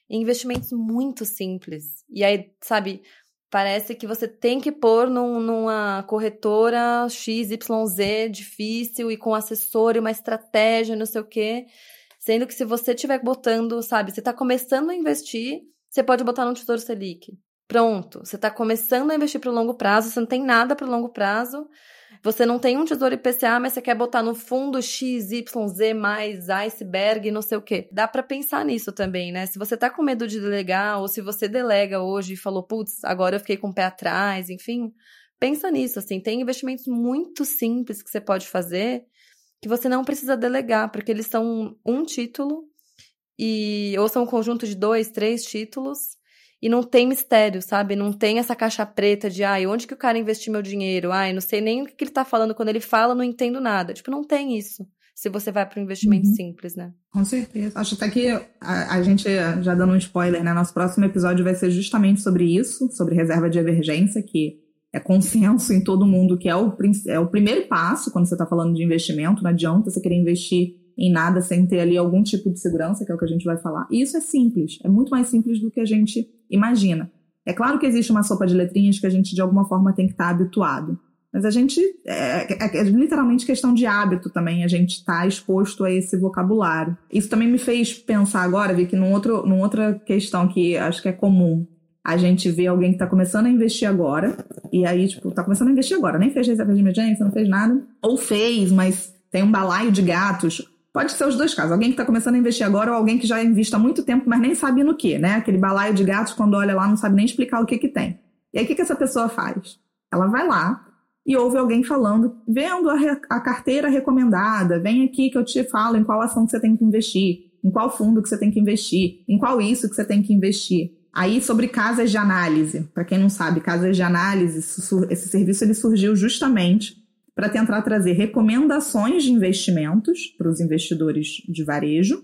em investimentos muito simples. E aí, sabe, parece que você tem que pôr num, numa corretora XYZ difícil e com assessor e uma estratégia, não sei o quê. Sendo que se você estiver botando, sabe, você está começando a investir, você pode botar no Tesouro Selic. Pronto, você está começando a investir para o longo prazo, você não tem nada para o longo prazo, você não tem um tesouro IPCA, mas você quer botar no fundo XYZ mais iceberg, não sei o quê. Dá para pensar nisso também, né? Se você tá com medo de delegar, ou se você delega hoje e falou, putz, agora eu fiquei com o pé atrás, enfim, pensa nisso, assim, tem investimentos muito simples que você pode fazer que você não precisa delegar, porque eles são um título e ou são um conjunto de dois, três títulos e não tem mistério, sabe? Não tem essa caixa preta de, ai, onde que o cara investiu meu dinheiro? Ai, não sei nem o que ele tá falando quando ele fala, não entendo nada. Tipo, não tem isso. Se você vai para um investimento uhum. simples, né? Com certeza. Acho até que a, a, gente, já dando um spoiler, né? Nosso próximo episódio vai ser justamente sobre isso, sobre reserva de emergência, que é consenso em todo mundo que é o, é o primeiro passo quando você está falando de investimento. Não adianta você querer investir em nada sem ter ali algum tipo de segurança, que é o que a gente vai falar. E isso é simples, é muito mais simples do que a gente imagina. É claro que existe uma sopa de letrinhas que a gente de alguma forma tem que estar habituado. Mas a gente, é, é, é literalmente questão de hábito também, a gente está exposto a esse vocabulário. Isso também me fez pensar agora, vi que num outro, numa outra questão que acho que é comum, a gente vê alguém que está começando a investir agora, e aí, tipo, tá começando a investir agora, nem fez reserva de emergência, não fez nada, ou fez, mas tem um balaio de gatos, Pode ser os dois casos. Alguém que está começando a investir agora ou alguém que já investe há muito tempo, mas nem sabe no que, né? Aquele balaio de gatos, quando olha lá, não sabe nem explicar o que, que tem. E aí, o que, que essa pessoa faz? Ela vai lá e ouve alguém falando, vendo a, a carteira recomendada, vem aqui que eu te falo em qual ação que você tem que investir, em qual fundo que você tem que investir, em qual isso que você tem que investir. Aí, sobre casas de análise. Para quem não sabe, casas de análise, esse serviço ele surgiu justamente para tentar trazer recomendações de investimentos para os investidores de varejo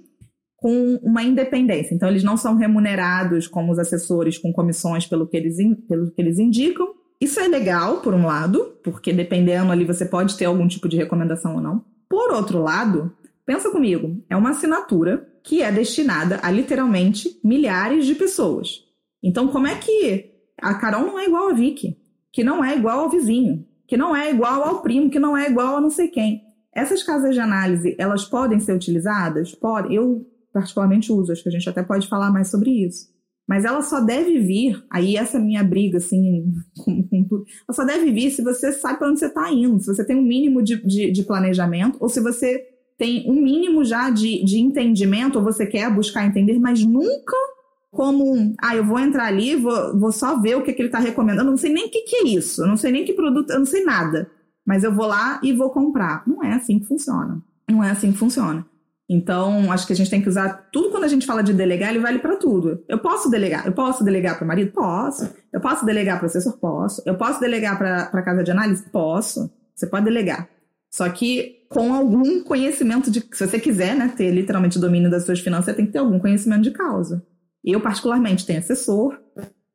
com uma independência. Então, eles não são remunerados como os assessores com comissões pelo que eles, pelo que eles indicam. Isso é legal, por um lado, porque dependendo ali você pode ter algum tipo de recomendação ou não. Por outro lado, pensa comigo, é uma assinatura que é destinada a literalmente milhares de pessoas. Então, como é que a Carol não é igual a Vicky, que não é igual ao vizinho, que não é igual ao primo, que não é igual a não sei quem. Essas casas de análise, elas podem ser utilizadas? Podem. Eu, particularmente, uso. Acho que a gente até pode falar mais sobre isso. Mas ela só deve vir, aí essa minha briga, assim. [laughs] Ela só deve vir se você sabe para onde você está indo, se você tem um mínimo de, de, de, planejamento, ou se você tem um mínimo já de, de entendimento, ou você quer buscar entender, mas nunca como um, ah, eu vou entrar ali, vou, vou só ver o que, que ele está recomendando. Eu não sei nem o que, que é isso, eu não sei nem que produto, eu não sei nada. Mas eu vou lá e vou comprar. Não é assim que funciona. Não é assim que funciona. Então, acho que a gente tem que usar tudo quando a gente fala de delegar, ele vale para tudo. Eu posso delegar. Eu posso delegar para o marido? Posso. Eu posso delegar para o assessor? Posso. Eu posso delegar para a casa de análise? Posso. Você pode delegar. Só que com algum conhecimento de. Se você quiser né, ter literalmente domínio das suas finanças, você tem que ter algum conhecimento de causa. Eu, particularmente, tenho assessor,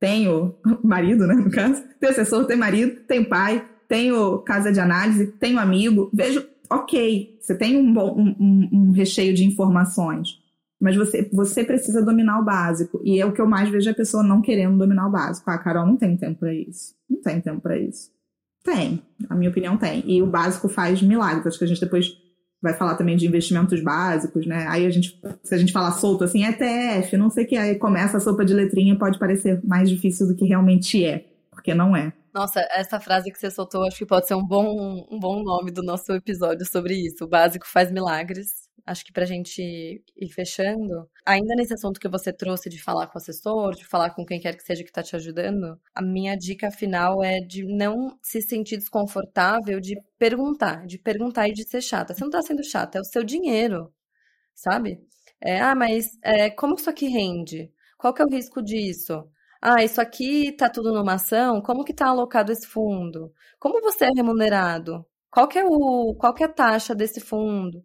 tenho marido, né, no caso, tenho assessor, tenho marido, tenho pai, tenho casa de análise, tenho amigo. Vejo, ok, você tem um, bom, um, um recheio de informações, mas você, você precisa dominar o básico. E é o que eu mais vejo a pessoa não querendo dominar o básico. Ah, Carol, não tem tempo para isso. Não tem tempo para isso. Tem, a minha opinião tem. E o básico faz milagres. Acho que a gente depois vai falar também de investimentos básicos, né? Aí a gente, se a gente falar solto assim, ETF, não sei o que, aí começa a sopa de letrinha, pode parecer mais difícil do que realmente é, porque não é. Nossa, essa frase que você soltou, acho que pode ser um bom, um bom nome do nosso episódio sobre isso. O básico faz milagres acho que para a gente ir fechando, ainda nesse assunto que você trouxe de falar com o assessor, de falar com quem quer que seja que está te ajudando, a minha dica final é de não se sentir desconfortável de perguntar, de perguntar e de ser chata. Você não está sendo chata, é o seu dinheiro, sabe? É, ah, mas é, como isso aqui rende? Qual que é o risco disso? Ah, isso aqui está tudo numa ação? Como que está alocado esse fundo? Como você é remunerado? Qual que é, o, qual que é a taxa desse fundo?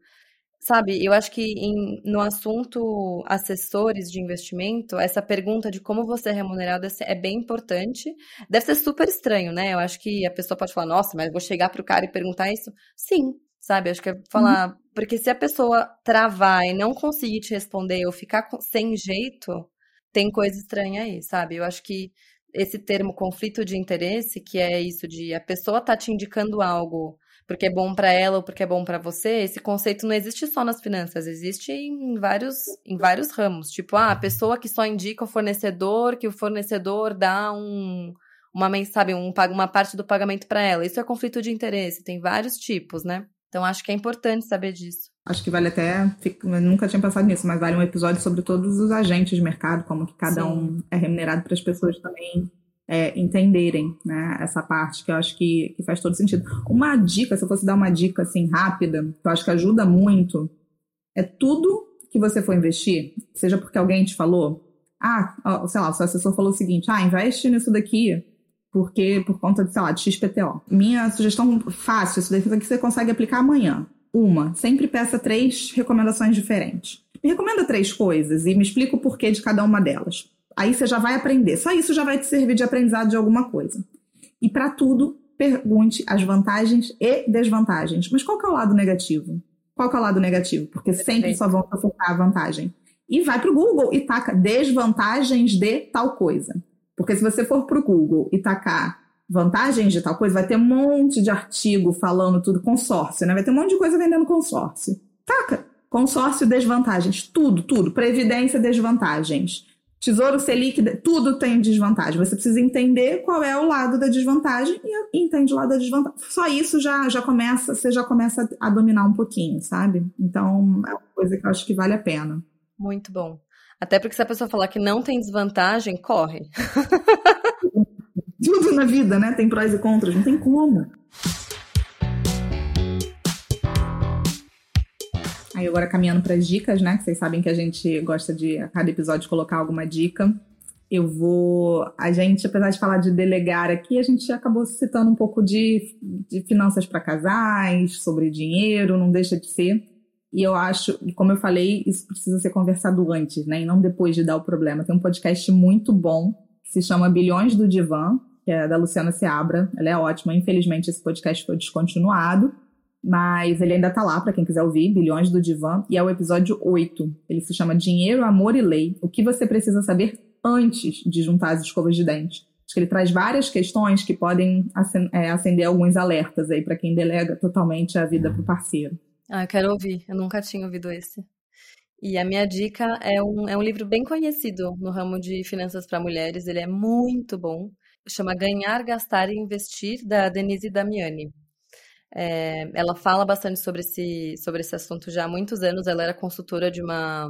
Sabe, eu acho que em, no assunto assessores de investimento, essa pergunta de como você é remunerado é, é bem importante. Deve ser super estranho, né? Eu acho que a pessoa pode falar, nossa, mas vou chegar pro cara e perguntar isso. Sim, sabe? Acho que é falar. Uhum. Porque se a pessoa travar e não conseguir te responder ou ficar sem jeito, tem coisa estranha aí, sabe? Eu acho que esse termo conflito de interesse, que é isso de a pessoa tá te indicando algo porque é bom para ela ou porque é bom para você, esse conceito não existe só nas finanças, existe em vários, em vários ramos. Tipo, ah, a pessoa que só indica o fornecedor, que o fornecedor dá um, uma, sabe, um, uma parte do pagamento para ela. Isso é conflito de interesse, tem vários tipos, né? Então acho que é importante saber disso. Acho que vale até, nunca tinha pensado nisso, mas vale um episódio sobre todos os agentes de mercado, como que cada Sim. um é remunerado para as pessoas também é, entenderem né, essa parte, que eu acho que, que faz todo sentido. Uma dica, se eu fosse dar uma dica assim rápida, que eu acho que ajuda muito, é tudo que você for investir, seja porque alguém te falou, ah, sei lá, o seu assessor falou o seguinte, ah, investe nisso daqui, porque por conta de, sei lá, de XPTO. Minha sugestão fácil, isso daqui você consegue aplicar amanhã. Uma, sempre peça três recomendações diferentes. Me recomenda três coisas e me explica o porquê de cada uma delas. Aí você já vai aprender. Só isso já vai te servir de aprendizado de alguma coisa. E para tudo, pergunte as vantagens e desvantagens. Mas qual que é o lado negativo? Qual que é o lado negativo? Porque sempre só vão focar a vantagem. E vai para o Google e taca desvantagens de tal coisa. Porque se você for para o Google e tacar vantagens de tal coisa, vai ter um monte de artigo falando tudo, consórcio, né? Vai ter um monte de coisa vendendo consórcio. Taca! Consórcio, desvantagens, tudo, tudo. Previdência, desvantagens. Tesouro Selic, tudo tem desvantagem. Você precisa entender qual é o lado da desvantagem e entende o lado da desvantagem. Só isso já, já começa, você já começa a dominar um pouquinho, sabe? Então, é uma coisa que eu acho que vale a pena. Muito bom. Até porque se a pessoa falar que não tem desvantagem, corre. [laughs] tudo na vida, né? Tem prós e contras, não tem como. Aí agora caminhando para as dicas, né? Que vocês sabem que a gente gosta de a cada episódio colocar alguma dica. Eu vou. A gente, apesar de falar de delegar aqui, a gente acabou citando um pouco de, de finanças para casais, sobre dinheiro, não deixa de ser. E eu acho, como eu falei, isso precisa ser conversado antes, né? E não depois de dar o problema. Tem um podcast muito bom que se chama Bilhões do Divã, que é da Luciana Seabra. Ela é ótima. Infelizmente, esse podcast foi descontinuado mas ele ainda tá lá para quem quiser ouvir, Bilhões do Divã, e é o episódio 8. Ele se chama Dinheiro, Amor e Lei: O que você precisa saber antes de juntar as escovas de dente. Acho que ele traz várias questões que podem é, acender alguns alertas aí para quem delega totalmente a vida pro parceiro. Ah, eu quero ouvir. Eu nunca tinha ouvido esse. E a minha dica é um, é um livro bem conhecido no ramo de finanças para mulheres. Ele é muito bom. Chama Ganhar, Gastar e Investir, da Denise Damiani. É, ela fala bastante sobre esse, sobre esse assunto já há muitos anos. Ela era consultora de uma,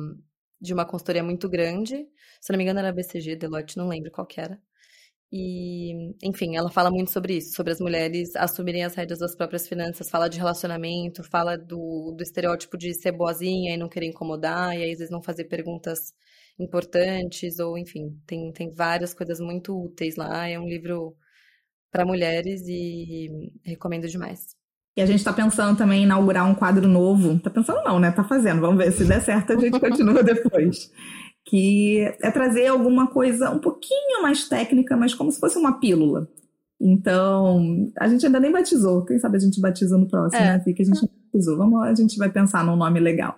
de uma consultoria muito grande. Se não me engano, era BCG, Deloitte, não lembro qual era. E, enfim, ela fala muito sobre isso, sobre as mulheres assumirem as rédeas das próprias finanças, fala de relacionamento, fala do, do estereótipo de ser boazinha e não querer incomodar, e aí às vezes não fazer perguntas importantes, ou enfim, tem, tem várias coisas muito úteis lá. É um livro para mulheres e recomendo demais. E a gente está pensando também em inaugurar um quadro novo. Tá pensando não, né? Tá fazendo. Vamos ver se der certo, a gente [laughs] continua depois. Que é trazer alguma coisa um pouquinho mais técnica, mas como se fosse uma pílula. Então, a gente ainda nem batizou. Quem sabe a gente batiza no próximo, é. né? Que a gente não batizou. Vamos, a gente vai pensar num nome legal.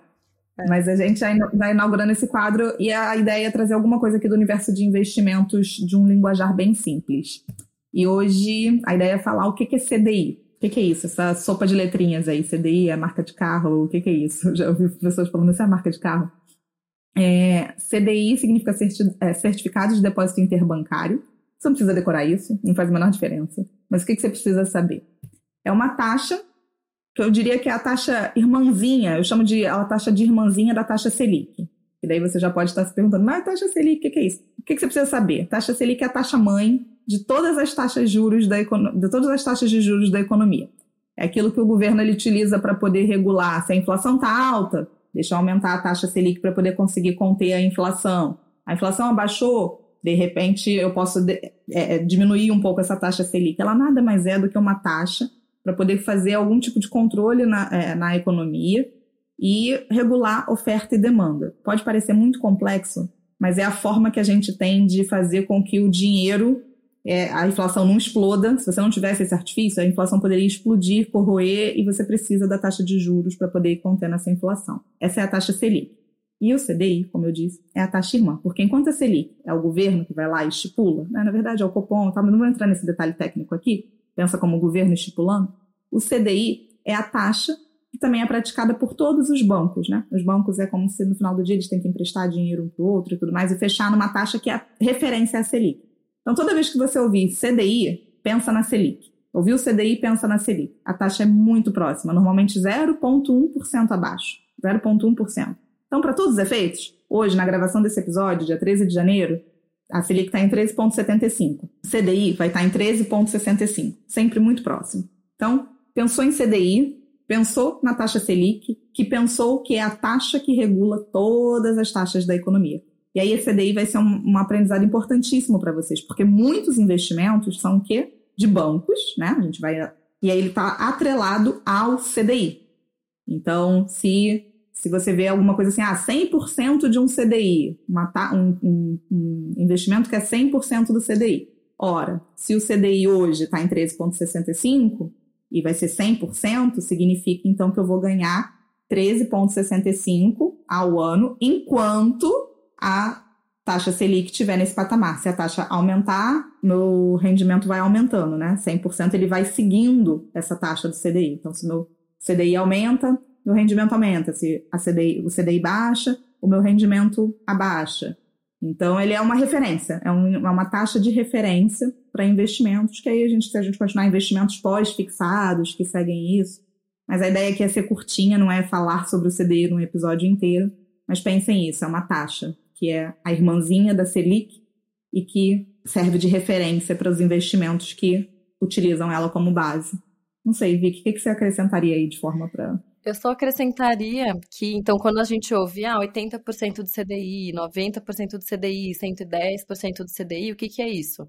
É. Mas a gente vai inaugurando esse quadro e a ideia é trazer alguma coisa aqui do universo de investimentos de um linguajar bem simples. E hoje a ideia é falar o que é CDI. O que, que, é isso? Essa sopa de letrinhas aí, CDI, é marca de carro, o que, que é isso? [laughs] Já ouvi pessoas falando, isso é marca de carro. É, CDI significa certi é, Certificado de Depósito Interbancário. Você não precisa decorar isso, não faz a menor diferença. Mas o que, que você precisa saber? É uma taxa, que eu diria que é a taxa irmãzinha, eu chamo de a taxa de irmãzinha da taxa Selic. E daí você já pode estar se perguntando, mas a taxa Selic, o que, que é isso? O que, que você precisa saber? Taxa Selic é a taxa mãe de todas as taxas de juros da de todas as taxas de juros da economia. É aquilo que o governo ele utiliza para poder regular se a inflação está alta, deixa aumentar a taxa Selic para poder conseguir conter a inflação. A inflação abaixou, de repente eu posso é, é, diminuir um pouco essa taxa Selic. Ela nada mais é do que uma taxa para poder fazer algum tipo de controle na, é, na economia e regular oferta e demanda. Pode parecer muito complexo, mas é a forma que a gente tem de fazer com que o dinheiro é, a inflação não exploda. Se você não tivesse esse artifício, a inflação poderia explodir, corroer, e você precisa da taxa de juros para poder conter essa inflação. Essa é a taxa Selic. E o CDI, como eu disse, é a taxa irmã, porque enquanto a Selic é o governo que vai lá e estipula, né, na verdade é o Copom, tá, mas não vou entrar nesse detalhe técnico aqui, pensa como o governo estipulando, o CDI é a taxa que também é praticada por todos os bancos, né? Os bancos é como se no final do dia eles têm que emprestar dinheiro um para o outro e tudo mais, e fechar numa taxa que é referência à Selic. Então, toda vez que você ouvir CDI, pensa na Selic. Ouviu CDI, pensa na Selic. A taxa é muito próxima, normalmente 0,1% abaixo. 0,1%. Então, para todos os efeitos, hoje, na gravação desse episódio, dia 13 de janeiro, a Selic está em 13,75. CDI vai estar tá em 13,65, sempre muito próximo. Então, pensou em CDI, pensou na taxa Selic, que pensou que é a taxa que regula todas as taxas da economia. E aí, esse CDI vai ser um, um aprendizado importantíssimo para vocês, porque muitos investimentos são o quê? De bancos, né? A gente vai. E aí, ele está atrelado ao CDI. Então, se se você vê alguma coisa assim, ah, 100% de um CDI, uma, um, um, um, investimento que é 100% do CDI. Ora, se o CDI hoje está em 13,65 e vai ser 100%, significa então que eu vou ganhar 13,65 ao ano, enquanto a taxa Selic estiver nesse patamar. Se a taxa aumentar, meu rendimento vai aumentando, né? 100% ele vai seguindo essa taxa do CDI. Então, se meu CDI aumenta, meu rendimento aumenta. Se a CDI, o CDI baixa, o meu rendimento abaixa. Então, ele é uma referência, é, um, é uma taxa de referência para investimentos, que aí a gente, se a gente continuar investimentos pós-fixados, que seguem isso. Mas a ideia aqui é ser curtinha, não é falar sobre o CDI num episódio inteiro. Mas pensem isso, é uma taxa, que é a irmãzinha da Selic e que serve de referência para os investimentos que utilizam ela como base. Não sei, Vicky, o que, que você acrescentaria aí de forma para eu só acrescentaria que, então, quando a gente ouve ah, 80% do CDI, 90% do CDI, 110% do CDI, o que, que é isso?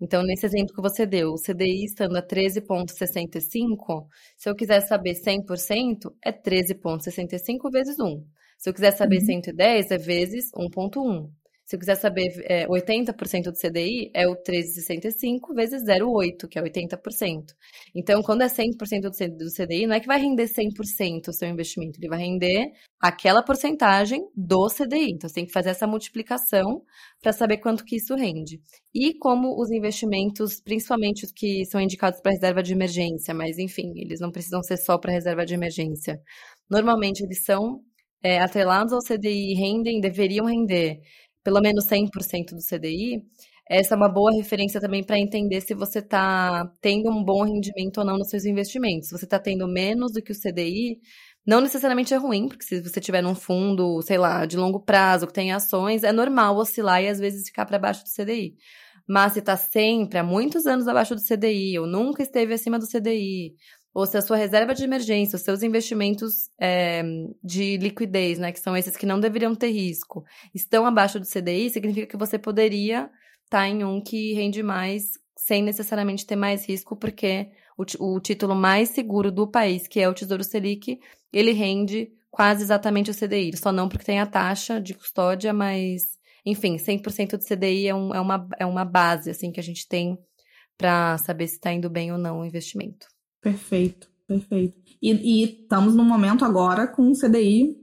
Então, nesse exemplo que você deu, o CDI estando a 13,65, se eu quiser saber 100%, é 13,65 vezes 1. Se eu quiser saber uhum. 110, é vezes 1,1. Se eu quiser saber é, 80% do CDI, é o 13,65 vezes 0,8, que é 80%. Então, quando é 100% do CDI, não é que vai render 100% o seu investimento, ele vai render aquela porcentagem do CDI. Então, você tem que fazer essa multiplicação para saber quanto que isso rende. E como os investimentos, principalmente os que são indicados para reserva de emergência, mas enfim, eles não precisam ser só para reserva de emergência. Normalmente, eles são é, atrelados ao CDI, rendem, deveriam render pelo menos 100% do CDI, essa é uma boa referência também para entender se você está tendo um bom rendimento ou não nos seus investimentos. Se você está tendo menos do que o CDI, não necessariamente é ruim, porque se você tiver num fundo, sei lá, de longo prazo, que tem ações, é normal oscilar e às vezes ficar para baixo do CDI. Mas se está sempre há muitos anos abaixo do CDI, ou nunca esteve acima do CDI, ou se a sua reserva de emergência, os seus investimentos é, de liquidez, né, que são esses que não deveriam ter risco, estão abaixo do CDI, significa que você poderia estar tá em um que rende mais sem necessariamente ter mais risco, porque o, o título mais seguro do país, que é o Tesouro Selic, ele rende quase exatamente o CDI, só não porque tem a taxa de custódia, mas, enfim, 100% do CDI é, um, é, uma, é uma base, assim, que a gente tem para saber se está indo bem ou não o investimento. Perfeito, perfeito. E, e estamos num momento agora com um CDI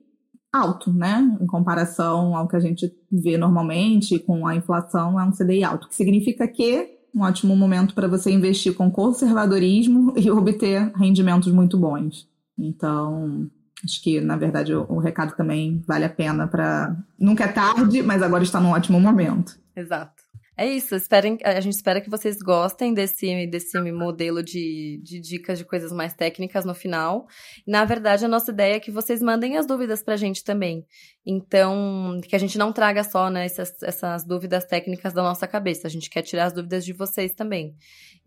alto, né? Em comparação ao que a gente vê normalmente, com a inflação, é um CDI alto, que significa que um ótimo momento para você investir com conservadorismo [laughs] e obter rendimentos muito bons. Então, acho que, na verdade, o, o recado também vale a pena para. Nunca é tarde, mas agora está num ótimo momento. Exato. É isso, esperem, a gente espera que vocês gostem desse, desse modelo de, de dicas de coisas mais técnicas no final. Na verdade, a nossa ideia é que vocês mandem as dúvidas pra gente também. Então, que a gente não traga só né, essas, essas dúvidas técnicas da nossa cabeça, a gente quer tirar as dúvidas de vocês também.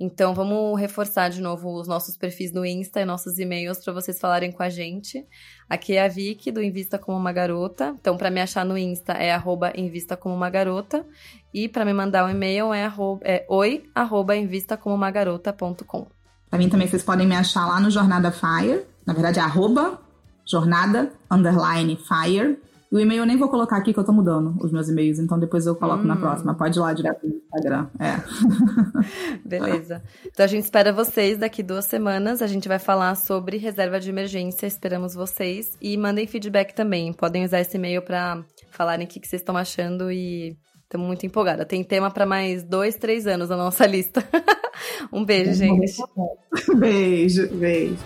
Então, vamos reforçar de novo os nossos perfis no Insta e nossos e-mails para vocês falarem com a gente. Aqui é a Vicky, do Invista Como Uma Garota. Então, para me achar no Insta é arroba Invista Como Uma Garota. E para me mandar um e-mail é, arroba, é oi, arroba. Para mim também vocês podem me achar lá no Jornada Fire. Na verdade é arroba jornada underline fire o e-mail eu nem vou colocar aqui que eu tô mudando os meus e-mails, então depois eu coloco hum. na próxima. Pode ir lá direto no Instagram. É. [laughs] Beleza. Então a gente espera vocês daqui duas semanas. A gente vai falar sobre reserva de emergência. Esperamos vocês. E mandem feedback também. Podem usar esse e-mail para falarem o que, que vocês estão achando e estamos muito empolgada. Tem tema para mais dois, três anos na nossa [laughs] lista. um beijo, gente. Beijo, beijo.